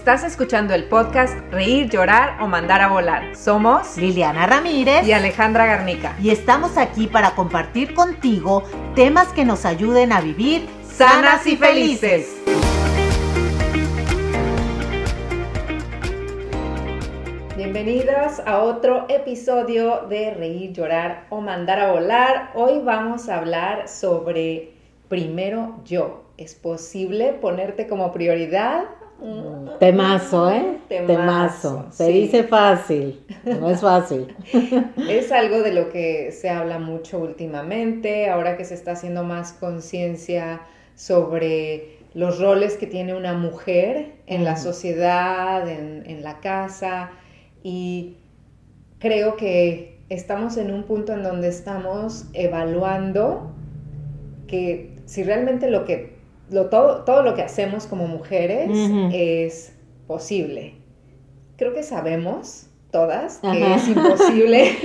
Estás escuchando el podcast Reír, Llorar o Mandar a Volar. Somos Liliana Ramírez y Alejandra Garnica. Y estamos aquí para compartir contigo temas que nos ayuden a vivir sanas y felices. Bienvenidos a otro episodio de Reír, Llorar o Mandar a Volar. Hoy vamos a hablar sobre primero yo. ¿Es posible ponerte como prioridad? Temazo, ¿eh? Temazo. Se dice fácil, no es fácil. es algo de lo que se habla mucho últimamente, ahora que se está haciendo más conciencia sobre los roles que tiene una mujer en la sociedad, en, en la casa, y creo que estamos en un punto en donde estamos evaluando que si realmente lo que todo, todo lo que hacemos como mujeres es posible. Creo que sabemos todas que es imposible,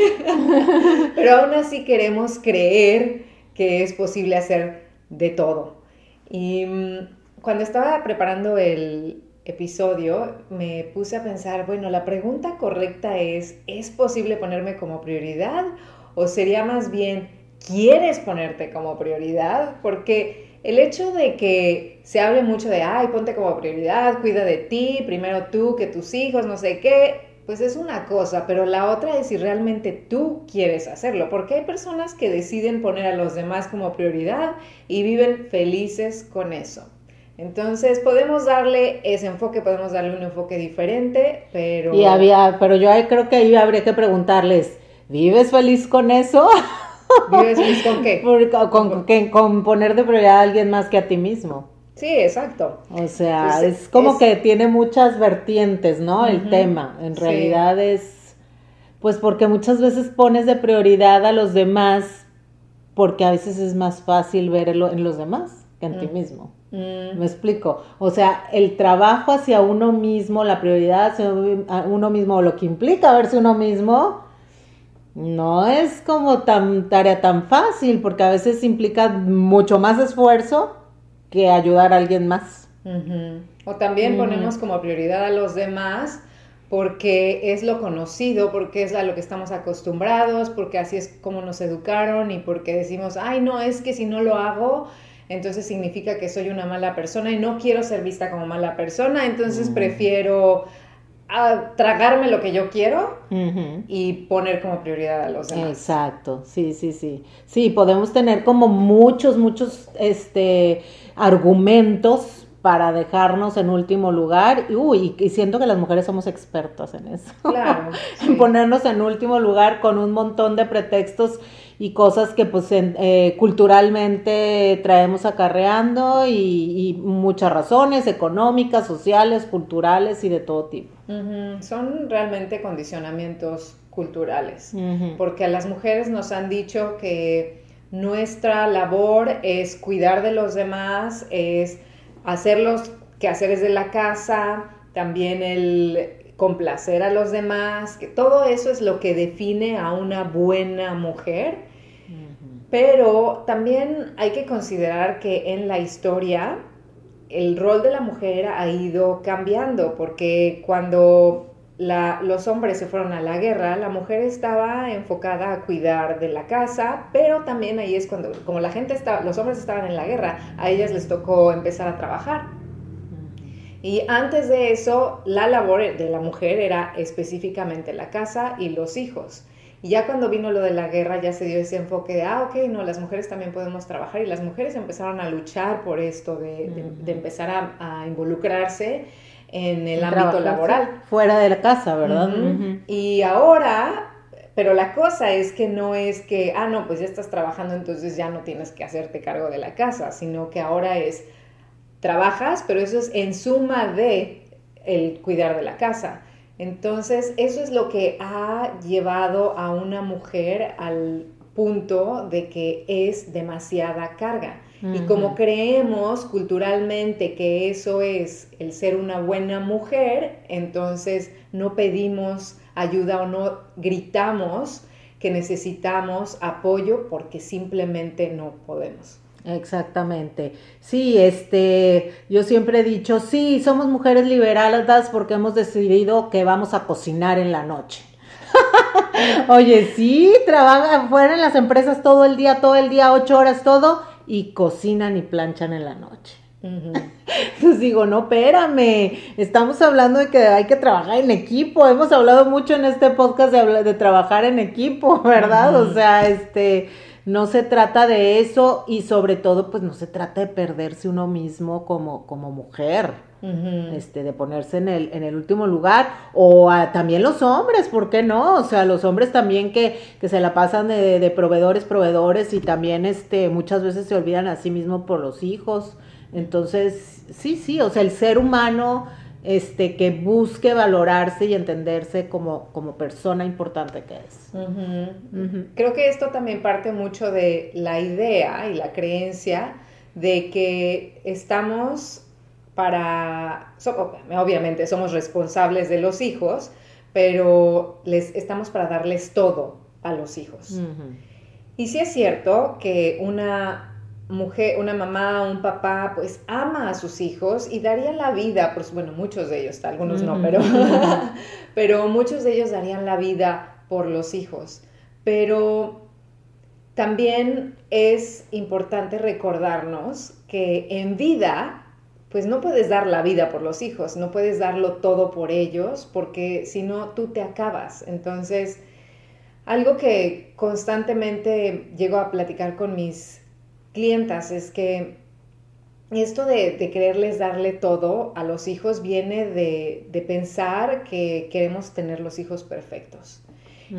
pero aún así queremos creer que es posible hacer de todo. Y mm, cuando estaba preparando el episodio, me puse a pensar, bueno, la pregunta correcta es, ¿es posible ponerme como prioridad? ¿O sería más bien, ¿quieres ponerte como prioridad? Porque el hecho de que se hable mucho de, ay, ponte como prioridad, cuida de ti, primero tú que tus hijos, no sé qué, pues es una cosa, pero la otra es si realmente tú quieres hacerlo, porque hay personas que deciden poner a los demás como prioridad y viven felices con eso. Entonces podemos darle ese enfoque, podemos darle un enfoque diferente, pero... Y había, pero yo creo que ahí habría que preguntarles, ¿vives feliz con eso? ¿Vives con qué? con, poner de prioridad a alguien más que a ti mismo. Sí, exacto. O sea, es como que tiene muchas vertientes, ¿no? El tema. En realidad es, pues porque muchas veces pones de prioridad a los demás porque a veces es más fácil verlo en los demás que en ti mm. mismo. Mm. Me explico. O sea, el trabajo hacia uno mismo, la prioridad hacia uno mismo, lo que implica verse uno mismo, no es como tan tarea tan fácil, porque a veces implica mucho más esfuerzo que ayudar a alguien más. O también ponemos como prioridad a los demás porque es lo conocido, porque es a lo que estamos acostumbrados, porque así es como nos educaron y porque decimos, ay, no, es que si no lo hago, entonces significa que soy una mala persona y no quiero ser vista como mala persona, entonces prefiero a tragarme lo que yo quiero y poner como prioridad a los demás. Exacto, sí, sí, sí. Sí, podemos tener como muchos, muchos este, argumentos para dejarnos en último lugar. Uy, y siento que las mujeres somos expertas en eso. Claro. en ponernos en último lugar con un montón de pretextos y cosas que pues eh, culturalmente traemos acarreando y, muchas razones económicas, sociales, culturales y de todo tipo. Son realmente condicionamientos culturales, porque a las mujeres nos han dicho que nuestra labor es cuidar de los demás, es hacer los quehaceres de la casa, también el complacer a los demás, que todo eso es lo que define a una buena mujer. Pero también hay que considerar que en la historia el rol de la mujer ha ido cambiando, porque cuando los hombres se fueron a la guerra, la mujer estaba enfocada a cuidar de la casa, pero también ahí es cuando, como la gente estaba, los hombres estaban en la guerra, a ellas les tocó empezar a trabajar. Y antes de eso, la labor de la mujer era específicamente la casa y los hijos. Y ya cuando vino lo de la guerra ya se dio ese enfoque de, ah, ok, no, las mujeres también podemos trabajar y las mujeres empezaron a luchar por esto, de, empezar a, involucrarse en el ámbito laboral. Fuera de la casa, ¿verdad? Y ahora, pero la cosa es que no es que, ah, no, pues ya estás trabajando, entonces ya no tienes que hacerte cargo de la casa, sino que ahora es trabajas, pero eso es en suma de el cuidar de la casa. Entonces, eso es lo que ha llevado a una mujer al punto de que es demasiada carga. Y como creemos culturalmente que eso es el ser una buena mujer, entonces no pedimos ayuda o no gritamos que necesitamos apoyo porque simplemente no podemos. Exactamente. Sí, este, yo siempre he dicho, sí, somos mujeres liberadas porque hemos decidido que vamos a cocinar en la noche. Oye, sí, trabajan fuera en las empresas todo el día, todo el día, ocho horas, todo, y cocinan y planchan en la noche. Entonces digo, no, espérame, estamos hablando de que hay que trabajar en equipo, hemos hablado mucho en este podcast de, de trabajar en equipo, ¿verdad? O sea, este, no se trata de eso y sobre todo, pues no se trata de perderse uno mismo como, como mujer este, de ponerse en el, en el último lugar, o también los hombres, ¿por qué no? O sea, los hombres también que, que se la pasan de, de, proveedores, proveedores, y también este, muchas veces se olvidan a sí mismo por los hijos. Entonces, sí, sí, o sea, el ser humano este, que busque valorarse y entenderse como, como persona importante que es. Creo que esto también parte mucho de la idea y la creencia de que estamos para, obviamente somos responsables de los hijos, pero les estamos para darles todo a los hijos. Y sí es cierto que una mujer, una mamá, un papá, pues ama a sus hijos y daría la vida, pues bueno, muchos de ellos, algunos no, pero, pero muchos de ellos darían la vida por los hijos. Pero también es importante recordarnos que en vida pues no puedes dar la vida por los hijos, no puedes darlo todo por ellos, porque si no, tú te acabas. Entonces, algo que constantemente llego a platicar con mis clientas es que esto de, quererles darle todo a los hijos viene de, pensar que queremos tener los hijos perfectos.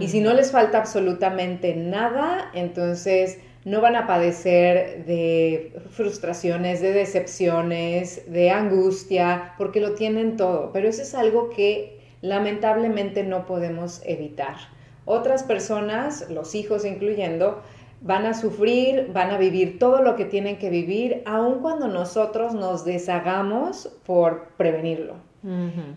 Y si no les falta absolutamente nada, entonces no van a padecer de frustraciones, de decepciones, de angustia, porque lo tienen todo. Pero eso es algo que lamentablemente no podemos evitar. Otras personas, los hijos incluyendo, van a sufrir, van a vivir todo lo que tienen que vivir, aun cuando nosotros nos deshagamos por prevenirlo.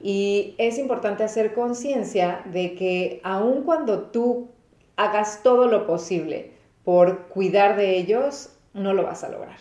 Y es importante hacer conciencia de que aun cuando tú hagas todo lo posible, por cuidar de ellos, no lo vas a lograr.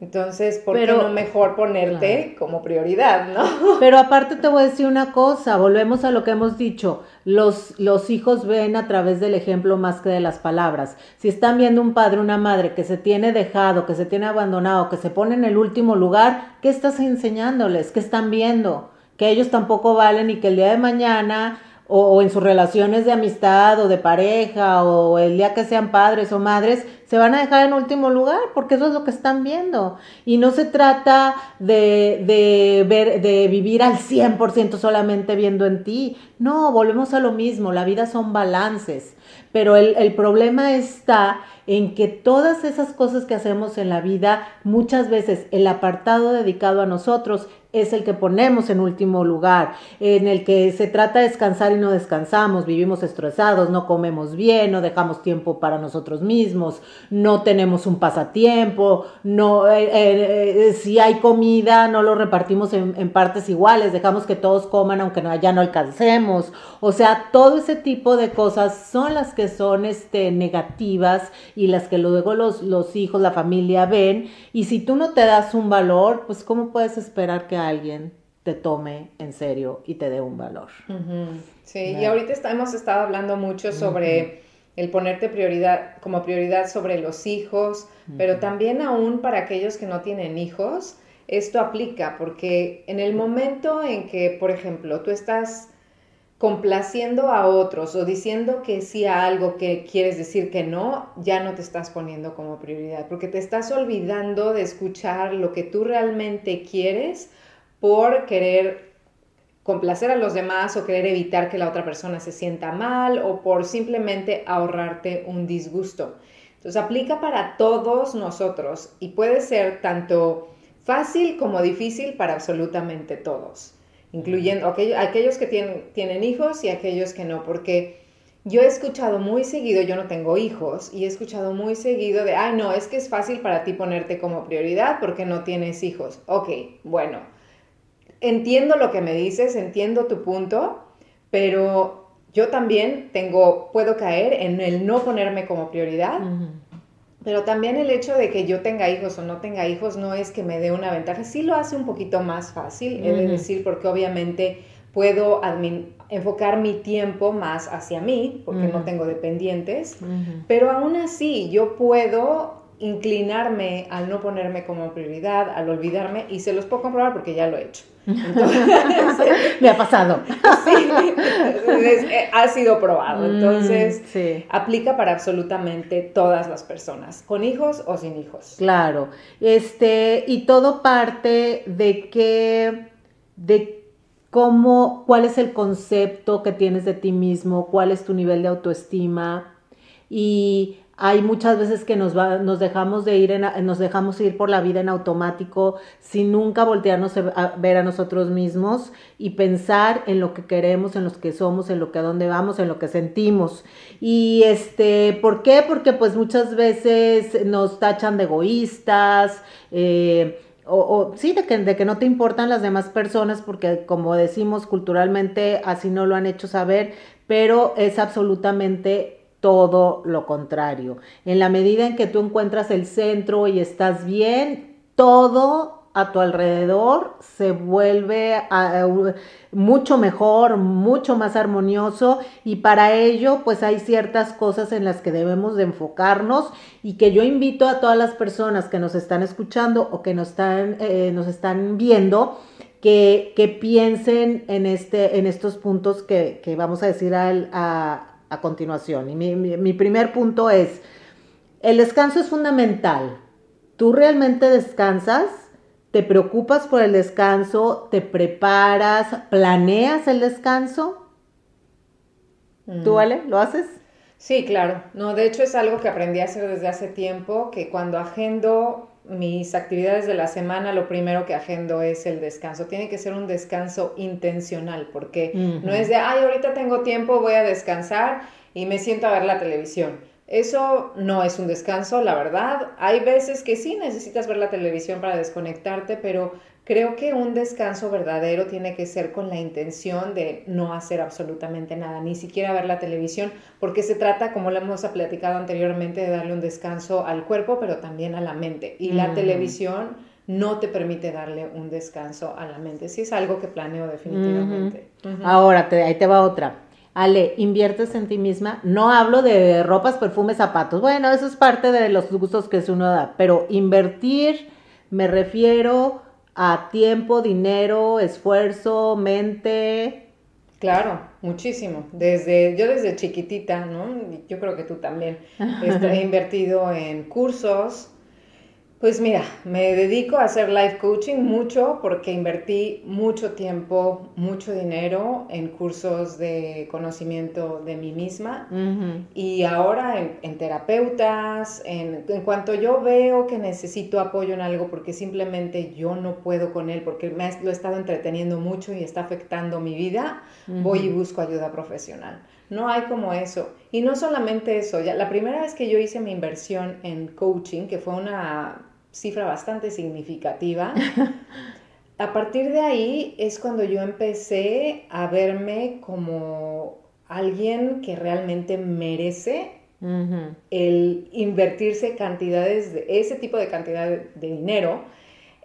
Entonces, ¿por qué no mejor ponerte como prioridad, no? Pero aparte te voy a decir una cosa, volvemos a lo que hemos dicho, los, los hijos ven a través del ejemplo más que de las palabras. Si están viendo un padre, una madre que se tiene dejado, que se tiene abandonado, que se pone en el último lugar, ¿qué estás enseñándoles? ¿Qué están viendo? Que ellos tampoco valen y que el día de mañana o, en sus relaciones de amistad o de pareja o el día que sean padres o madres, se van a dejar en último lugar porque eso es lo que están viendo. Y no se trata de, de, ver, de vivir al 100% solamente viendo en ti. No, volvemos a lo mismo, la vida son balances. Pero el, el problema está en que todas esas cosas que hacemos en la vida, muchas veces el apartado dedicado a nosotros es el que ponemos en último lugar, en el que se trata de descansar y no descansamos, vivimos estresados, no comemos bien, no dejamos tiempo para nosotros mismos, no tenemos un pasatiempo, no, eh, eh, eh, si hay comida no lo repartimos en, partes iguales, dejamos que todos coman aunque no, ya no alcancemos, o sea, todo ese tipo de cosas son las que son este, negativas y las que luego los, los hijos, la familia ven, y si tú no te das un valor, pues ¿cómo puedes esperar que alguien te tome en serio y te dé un valor. Sí, y ahorita hemos estado hablando mucho sobre el ponerte prioridad como prioridad sobre los hijos, pero también aún para aquellos que no tienen hijos, esto aplica porque en el momento en que, por ejemplo, tú estás complaciendo a otros o diciendo que sí a algo que quieres decir que no, ya no te estás poniendo como prioridad, porque te estás olvidando de escuchar lo que tú realmente quieres por querer complacer a los demás o querer evitar que la otra persona se sienta mal o por simplemente ahorrarte un disgusto. Entonces aplica para todos nosotros y puede ser tanto fácil como difícil para absolutamente todos, incluyendo aquellos que tienen, tienen hijos y aquellos que no, porque yo he escuchado muy seguido, yo no tengo hijos, y he escuchado muy seguido de, ay no, es que es fácil para ti ponerte como prioridad porque no tienes hijos. Ok, bueno entiendo lo que me dices, entiendo tu punto, pero yo también tengo, puedo caer en el no ponerme como prioridad. Pero también el hecho de que yo tenga hijos o no tenga hijos no es que me dé una ventaja, sí lo hace un poquito más fácil, de decir, porque obviamente puedo enfocar mi tiempo más hacia mí, porque no tengo dependientes, pero aún así yo puedo inclinarme al no ponerme como prioridad, al olvidarme, y se los puedo comprobar porque ya lo he hecho. Me ha pasado. Sí, eh, ha sido probado. Mm, Entonces, aplica para absolutamente todas las personas, con hijos o sin hijos. Claro. Este, y todo parte de que, de cómo, cuál es el concepto que tienes de ti mismo, cuál es tu nivel de autoestima y hay muchas veces que nos, nos dejamos de ir, nos dejamos ir por la vida en automático sin nunca voltearnos a ver a nosotros mismos y pensar en lo que queremos, en lo que somos, en lo que a dónde vamos, en lo que sentimos. Y este, ¿por qué? Porque pues muchas veces nos tachan de egoístas, eh, o, sí, de que, de que no te importan las demás personas, porque como decimos culturalmente, así no lo han hecho saber, pero es absolutamente todo lo contrario. En la medida en que tú encuentras el centro y estás bien, todo a tu alrededor se vuelve mucho mejor, mucho más armonioso y para ello pues hay ciertas cosas en las que debemos de enfocarnos y que yo invito a todas las personas que nos están escuchando o que nos están, eh, nos están viendo que, que, piensen en, este, en estos puntos que, que vamos a decir al, a, a continuación. Y mi, primer punto es, el descanso es fundamental. ¿Tú realmente descansas? ¿Te preocupas por el descanso? ¿Te preparas? ¿Planeas el descanso? ¿Tú, mm. Ale, lo haces? Sí, claro. No, de hecho es algo que aprendí a hacer desde hace tiempo, que cuando agendo mis actividades de la semana, lo primero que agendo es el descanso. Tiene que ser un descanso intencional, porque no es de, ay, ahorita tengo tiempo, voy a descansar y me siento a ver la televisión. Eso no es un descanso, la verdad. Hay veces que sí necesitas ver la televisión para desconectarte, pero creo que un descanso verdadero tiene que ser con la intención de no hacer absolutamente nada, ni siquiera ver la televisión, porque se trata, como lo hemos platicado anteriormente, de darle un descanso al cuerpo, pero también a la mente. Y la televisión no te permite darle un descanso a la mente. Sí es algo que planeo definitivamente. Ahora, te, ahí te va otra Ale, inviertes en ti misma. No hablo de ropas, perfumes, zapatos. Bueno, eso es parte de los gustos que uno da. Pero invertir, me refiero a tiempo, dinero, esfuerzo, mente. Claro, muchísimo. Desde, yo desde chiquitita, ¿no? Yo creo que tú también. He invertido en cursos, pues mira, me dedico a hacer life coaching mucho porque invertí mucho tiempo, mucho dinero en cursos de conocimiento de mí misma y ahora en, terapeutas, en, cuanto yo veo que necesito apoyo en algo porque simplemente yo no puedo con él porque me lo he estado entreteniendo mucho y está afectando mi vida, voy y busco ayuda profesional. No hay como eso. Y no solamente eso, ya la primera vez que yo hice mi inversión en coaching, que fue una cifra bastante significativa. A partir de ahí es cuando yo empecé a verme como alguien que realmente merece el invertirse cantidades de ese tipo de cantidad de, dinero.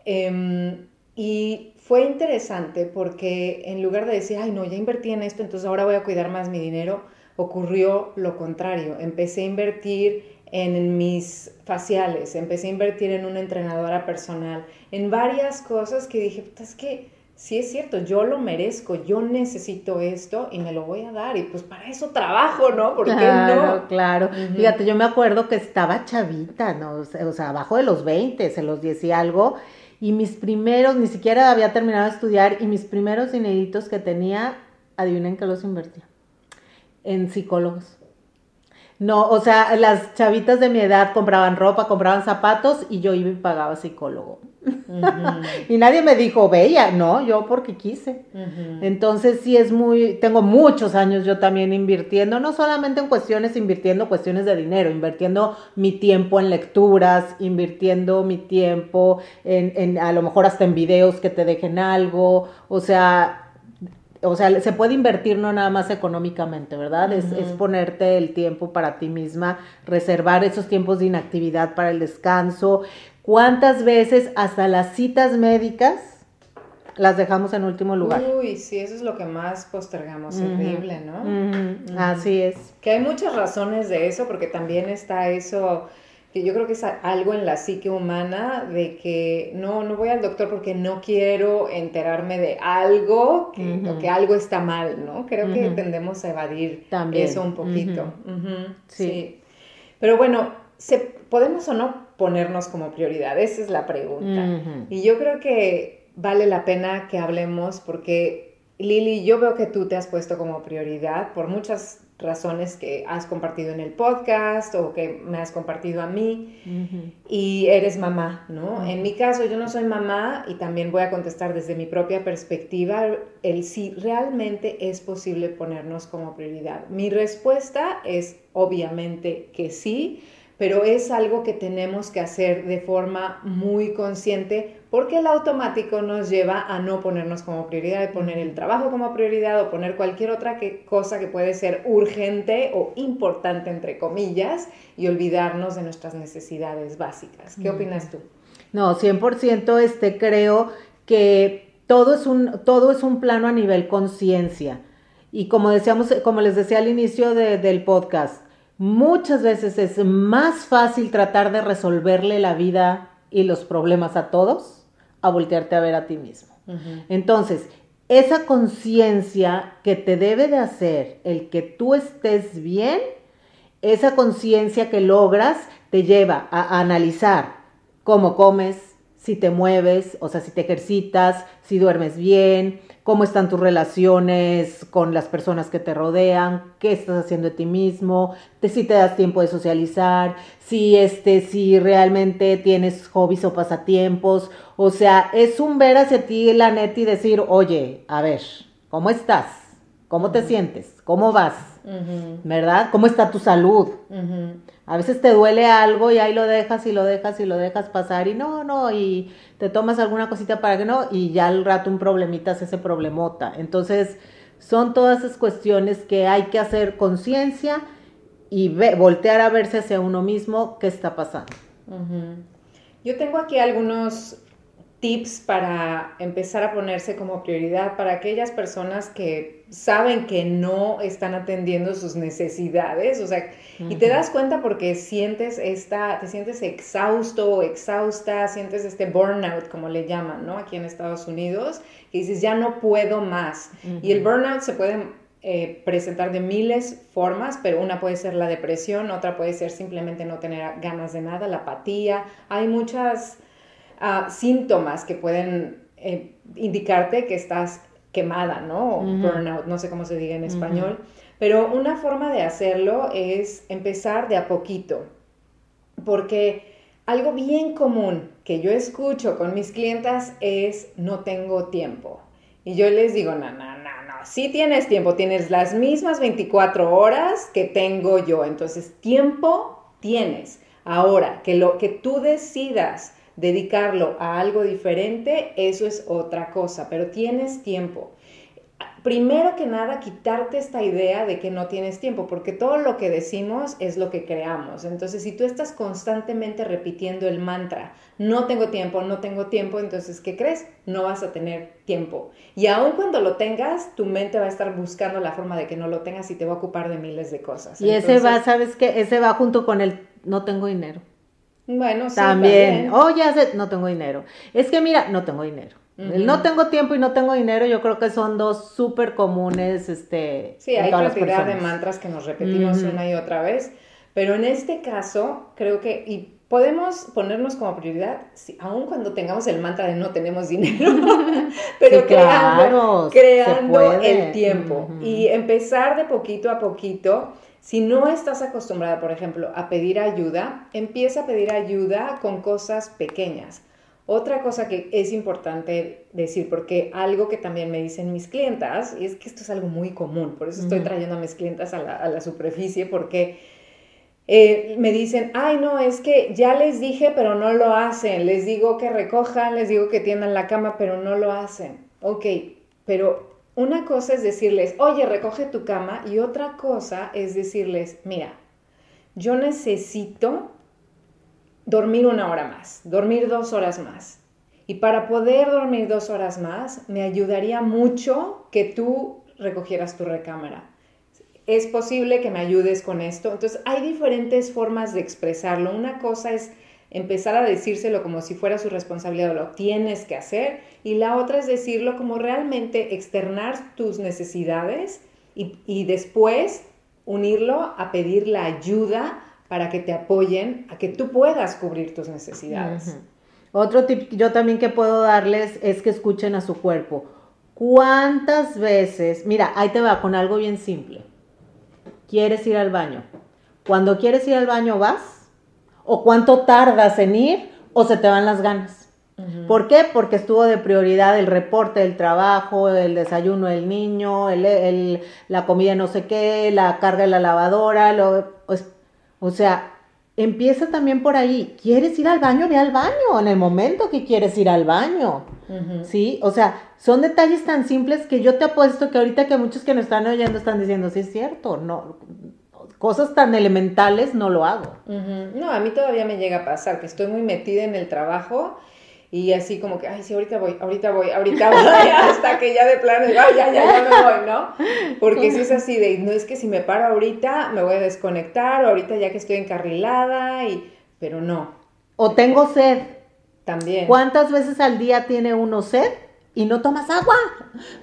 Em, y fue interesante porque en lugar de decir, ay, no, ya invertí en esto, entonces ahora voy a cuidar más mi dinero, ocurrió lo contrario. Empecé a invertir en mis faciales, empecé a invertir en una entrenadora personal, en varias cosas que dije, es que sí es cierto, yo lo merezco, yo necesito esto y me lo voy a dar y pues para eso trabajo, ¿no? ¿Por claro, no? Claro, Fíjate, yo me acuerdo que estaba chavita, ¿no? O sea, abajo de los 20, se los 10 y algo, y mis primeros, ni siquiera había terminado de estudiar y mis primeros dineritos que tenía, adivinen que los invertía, en psicólogos. No, o sea, las chavitas de mi edad compraban ropa, compraban zapatos y yo iba y pagaba psicólogo. y nadie me dijo, bella, no, yo porque quise. Entonces sí es muy, tengo muchos años yo también invirtiendo, no solamente en cuestiones, invirtiendo cuestiones de dinero, invirtiendo mi tiempo en lecturas, invirtiendo mi tiempo en, en a lo mejor hasta en videos que te dejen algo, o sea, o sea, se puede invertir no nada más económicamente, ¿verdad? es, es, ponerte el tiempo para ti misma, reservar esos tiempos de inactividad para el descanso. ¿Cuántas veces hasta las citas médicas las dejamos en último lugar? Uy, sí, eso es lo que más postergamos, increíble, ¿no? Así es. Que hay muchas razones de eso, porque también está eso que yo creo que es algo en la psique humana de que no, no voy al doctor porque no quiero enterarme de algo, que, que algo está mal, ¿no? Creo que tendemos a evadir También. eso un poquito. sí. Pero bueno, ¿se, ¿podemos o no ponernos como prioridad? Esa es la pregunta. Y yo creo que vale la pena que hablemos porque, Lili, yo veo que tú te has puesto como prioridad por muchas razones que has compartido en el podcast o que me has compartido a mí y eres mamá, ¿no? En mi caso yo no soy mamá y también voy a contestar desde mi propia perspectiva el si realmente es posible ponernos como prioridad. Mi respuesta es obviamente que sí, pero es algo que tenemos que hacer de forma muy consciente porque el automático nos lleva a no ponernos como prioridad, de poner el trabajo como prioridad o poner cualquier otra cosa que puede ser urgente o importante, entre comillas, y olvidarnos de nuestras necesidades básicas. ¿Qué opinas tú? No, 100% este, creo que todo es, un, todo es un plano a nivel conciencia. Y como decíamos, como les decía al inicio del podcast, muchas veces es más fácil tratar de resolverle la vida y los problemas a todos a voltearte a ver a ti mismo. Entonces, esa conciencia que te debe de hacer el que tú estés bien, esa conciencia que logras te lleva a analizar cómo comes, si te mueves, o sea, si te ejercitas, si duermes bien, cómo están tus relaciones con las personas que te rodean, qué estás haciendo de ti mismo, si te das tiempo de socializar, si este, si realmente tienes hobbies o pasatiempos, o sea, es un ver hacia ti la neta y decir, oye, a ver, ¿cómo estás? ¿Cómo te sientes? ¿Cómo vas? ¿Verdad? ¿Cómo está tu salud? A veces te duele algo y ahí lo dejas y lo dejas y lo dejas pasar y no, no, y te tomas alguna cosita para que no, y ya al rato un problemita es ese problemota. Entonces, son todas esas cuestiones que hay que hacer conciencia y voltear a verse hacia uno mismo qué está pasando. Yo tengo aquí algunos tips para empezar a ponerse como prioridad para aquellas personas que saben que no están atendiendo sus necesidades, o sea, y te das cuenta porque sientes esta, te sientes exhausto o exhausta, sientes este burnout, como le llaman, ¿no? Aquí en Estados Unidos, y dices, ya no puedo más. Y el burnout se puede eh, presentar de miles formas, pero una puede ser la depresión, otra puede ser simplemente no tener ganas de nada, la apatía, hay muchas síntomas que pueden eh, indicarte que estás quemada, ¿no? Burnout, no sé cómo se diga en español. Pero una forma de hacerlo es empezar de a poquito. Porque algo bien común que yo escucho con mis clientas es no tengo tiempo. Y yo les digo, no, no, no, no, sí tienes tiempo, tienes las mismas 24 horas que tengo yo. Entonces, tiempo tienes. Ahora, que lo que tú decidas dedicarlo a algo diferente, eso es otra cosa, pero tienes tiempo. Primero que nada, quitarte esta idea de que no tienes tiempo, porque todo lo que decimos es lo que creamos. Entonces, si tú estás constantemente repitiendo el mantra, no tengo tiempo, no tengo tiempo, entonces, ¿qué crees? No vas a tener tiempo. Y aun cuando lo tengas, tu mente va a estar buscando la forma de que no lo tengas y te va a ocupar de miles de cosas. Y ese va, ¿sabes qué? Ese va junto con el no tengo dinero. Bueno, sí. También. Oh, ya sé, no tengo dinero. Es que mira, no tengo dinero. no tengo tiempo y no tengo dinero, yo creo que son dos súper comunes. Este, sí, hay cantidad de mantras que nos repetimos una y otra vez. Pero en este caso, creo que, y podemos ponernos como prioridad, sí, aun cuando tengamos el mantra de no tenemos dinero, pero creando, creando el tiempo y empezar de poquito a poquito si no estás acostumbrada, por ejemplo, a pedir ayuda, empieza a pedir ayuda con cosas pequeñas. Otra cosa que es importante decir, porque algo que también me dicen mis clientas, y es que esto es algo muy común, por eso estoy trayendo a mis clientas a la, superficie, porque eh, me dicen, ay no, es que ya les dije, pero no lo hacen, les digo que recojan, les digo que tiendan la cama, pero no lo hacen. Ok, pero una cosa es decirles, oye, recoge tu cama, y otra cosa es decirles, mira, yo necesito dormir una hora más, dormir dos horas más. Y para poder dormir dos horas más, me ayudaría mucho que tú recogieras tu recámara. Es posible que me ayudes con esto. Entonces, hay diferentes formas de expresarlo. Una cosa es empezar a decírselo como si fuera su responsabilidad, lo tienes que hacer, y la otra es decirlo como realmente externar tus necesidades y, después unirlo a pedir la ayuda para que te apoyen a que tú puedas cubrir tus necesidades. Otro tip yo también que puedo darles es que escuchen a su cuerpo. ¿Cuántas veces, mira, ahí te va con algo bien simple. ¿Quieres ir al baño? Cuando quieres ir al baño vas o cuánto tardas en ir o se te van las ganas. ¿Por qué? Porque estuvo de prioridad el reporte del trabajo, el desayuno del niño, el, la comida no sé qué, la carga de la lavadora, lo, o sea, empieza también por ahí. ¿Quieres ir al baño? Ve al baño en el momento que quieres ir al baño. ¿Sí? O sea, son detalles tan simples que yo te apuesto que ahorita que muchos que nos están oyendo están diciendo, sí es cierto, no, cosas tan elementales no lo hago. No, a mí todavía me llega a pasar que estoy muy metida en el trabajo y así como que, ay, sí, ahorita voy, ahorita voy, ahorita voy, hasta que ya de plano digo, ay, ya, ya, ya me voy, ¿no? Porque si es así de, no es que si me paro ahorita me voy a desconectar, o ahorita ya que estoy encarrilada, y, pero no. O tengo sed. También. ¿Cuántas veces al día tiene uno sed? Y no tomas agua.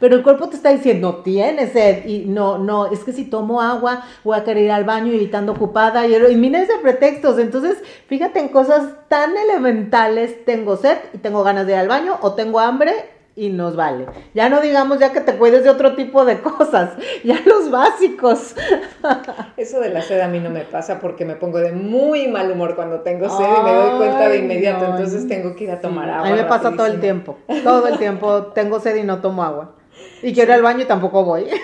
Pero el cuerpo te está diciendo, tienes sed. Y no, no, es que si tomo agua voy a querer ir al baño y ocupada. Y, y miles de pretextos. Entonces, fíjate en cosas tan elementales. Tengo sed y tengo ganas de ir al baño o tengo hambre y nos vale. Ya no digamos ya que te cuides de otro tipo de cosas, ya los básicos. Eso de la sed a mí no me pasa porque me pongo de muy mal humor cuando tengo sed y me doy cuenta de inmediato, entonces tengo que ir a tomar agua. A mí me pasa todo el tiempo, todo el tiempo tengo sed y no tomo agua. Y quiero ir al baño y tampoco voy.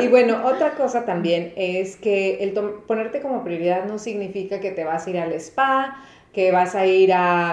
Y bueno, otra cosa también es que el ponerte como prioridad no significa que te vas a ir al spa, que vas a ir a,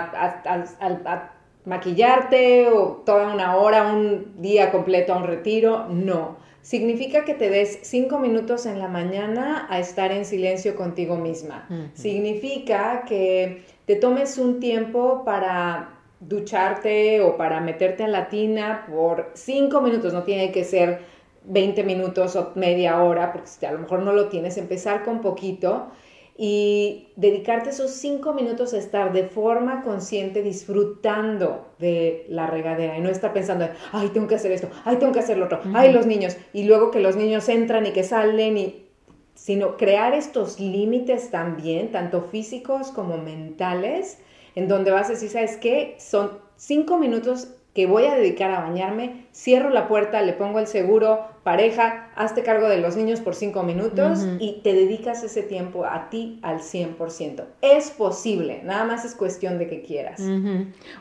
a maquillarte o toda una hora, un día completo a un retiro, no. Significa que te des cinco minutos en la mañana a estar en silencio contigo misma. Significa que te tomes un tiempo para ducharte o para meterte en la tina por cinco minutos, no tiene que ser 20 minutos o media hora, porque a lo mejor no lo tienes, empezar con poquito y dedicarte esos cinco minutos a estar de forma consciente disfrutando de la regadera y no estar pensando, ay, tengo que hacer esto, ay, tengo que hacer lo otro, ay, los niños, y luego que los niños entran y que salen, y, sino crear estos límites también, tanto físicos como mentales, en donde vas a decir, ¿sabes qué? Son cinco minutos que voy a dedicar a bañarme, cierro la puerta, le pongo el seguro, pareja, hazte cargo de los niños por cinco minutos y te dedicas ese tiempo a ti al 100%. Es posible, nada más es cuestión de que quieras.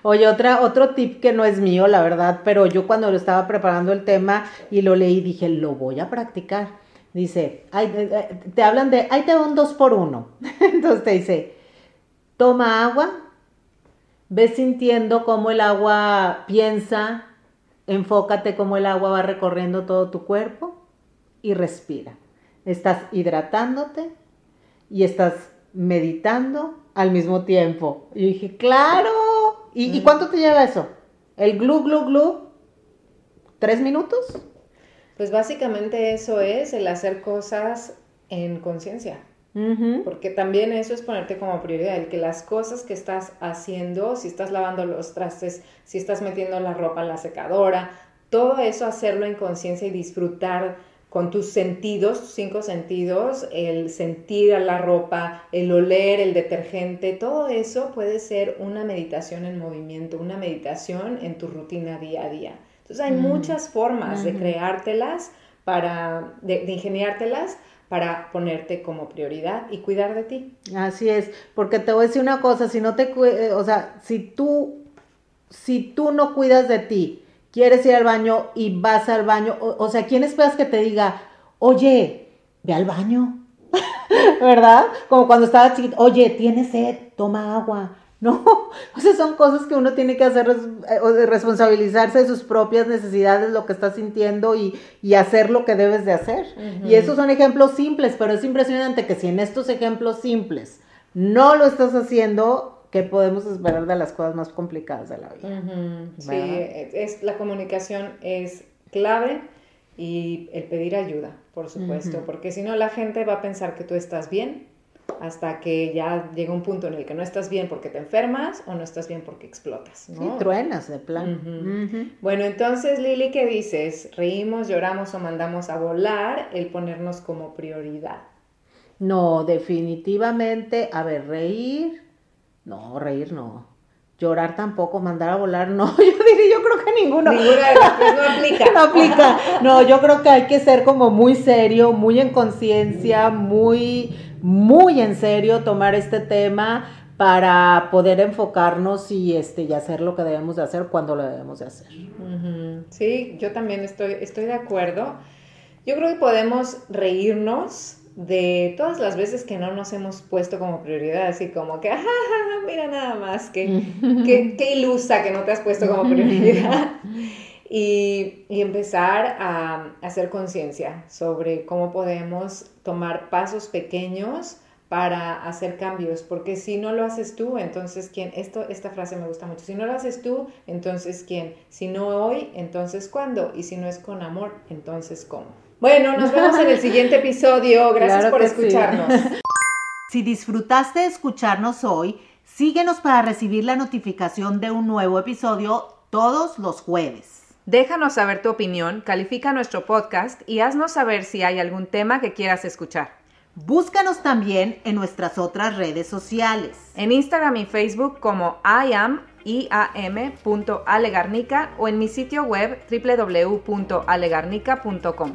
Oye, otra, otro tip que no es mío, la verdad, pero yo cuando lo estaba preparando el tema y lo leí, dije, lo voy a practicar. Dice, te hablan de, ahí te va un dos por uno. Entonces te dice, toma agua, Ves sintiendo cómo el agua piensa, enfócate cómo el agua va recorriendo todo tu cuerpo y respira. Estás hidratándote y estás meditando al mismo tiempo. Y dije, claro. ¿Y, cuánto te lleva eso? ¿El glu, glu, glu? ¿Tres minutos? Pues básicamente eso es el hacer cosas en conciencia. Porque también eso es ponerte como prioridad, el que las cosas que estás haciendo, si estás lavando los trastes, si estás metiendo la ropa en la secadora, todo eso hacerlo en conciencia y disfrutar con tus sentidos, tus cinco sentidos, el sentir a la ropa, el oler, el detergente, todo eso puede ser una meditación en movimiento, una meditación en tu rutina día a día. Entonces hay muchas formas de creártelas, para, de, de ingeniártelas para ponerte como prioridad y cuidar de ti. Así es, porque te voy a decir una cosa, si no te, eh, o sea, si tú, si tú no cuidas de ti, quieres ir al baño y vas al baño, o, sea, ¿quién esperas que te diga, oye, ve al baño? ¿Verdad? Como cuando estaba chiquito, oye, tienes sed, toma agua. No, o sea, son cosas que uno tiene que hacer, responsabilizarse de sus propias necesidades, lo que estás sintiendo y, hacer lo que debes de hacer. Y esos son ejemplos simples, pero es impresionante que si en estos ejemplos simples no lo estás haciendo, ¿qué podemos esperar de las cosas más complicadas de la vida? Sí, es, la comunicación es clave y el pedir ayuda, por supuesto, porque si no la gente va a pensar que tú estás bien hasta que ya llega un punto en el que no estás bien porque te enfermas o no estás bien porque explotas. ¿no? Sí, truenas de plan. Bueno, entonces Lili, ¿qué dices? ¿Reímos, lloramos o mandamos a volar el ponernos como prioridad? No, definitivamente, a ver, reír, no, reír no. Llorar tampoco, mandar a volar, no, yo diría, yo creo que ninguno. Ninguna de las no aplica. no aplica. No, yo creo que hay que ser como muy serio, muy en conciencia, muy muy en serio tomar este tema para poder enfocarnos y, este, y hacer lo que debemos de hacer cuando lo debemos de hacer. Sí, yo también estoy, estoy de acuerdo. Yo creo que podemos reírnos de todas las veces que no nos hemos puesto como prioridad, así como que, mira nada más, que, qué ilusa que no te has puesto como prioridad y, empezar a, hacer conciencia sobre cómo podemos tomar pasos pequeños para hacer cambios, porque si no lo haces tú, entonces quién, esto, esta frase me gusta mucho, si no lo haces tú, entonces quién, si no hoy, entonces cuándo, y si no es con amor, entonces cómo. Bueno, nos vemos en el siguiente episodio, gracias por escucharnos. Si disfrutaste de escucharnos hoy, síguenos para recibir la notificación de un nuevo episodio todos los jueves. Déjanos saber tu opinión, califica nuestro podcast y haznos saber si hay algún tema que quieras escuchar. Búscanos también en nuestras otras redes sociales. En Instagram y Facebook como iam.alegarnica o en mi sitio web www.alegarnica.com.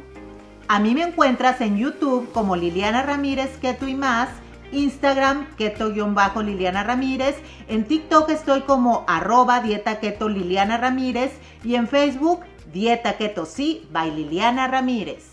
A mí me encuentras en YouTube como Liliana Ramírez Keto y más Instagram keto-liliana ramírez, en TikTok estoy como arroba dieta keto Liliana Ramírez y en Facebook dieta keto sí by Liliana Ramírez.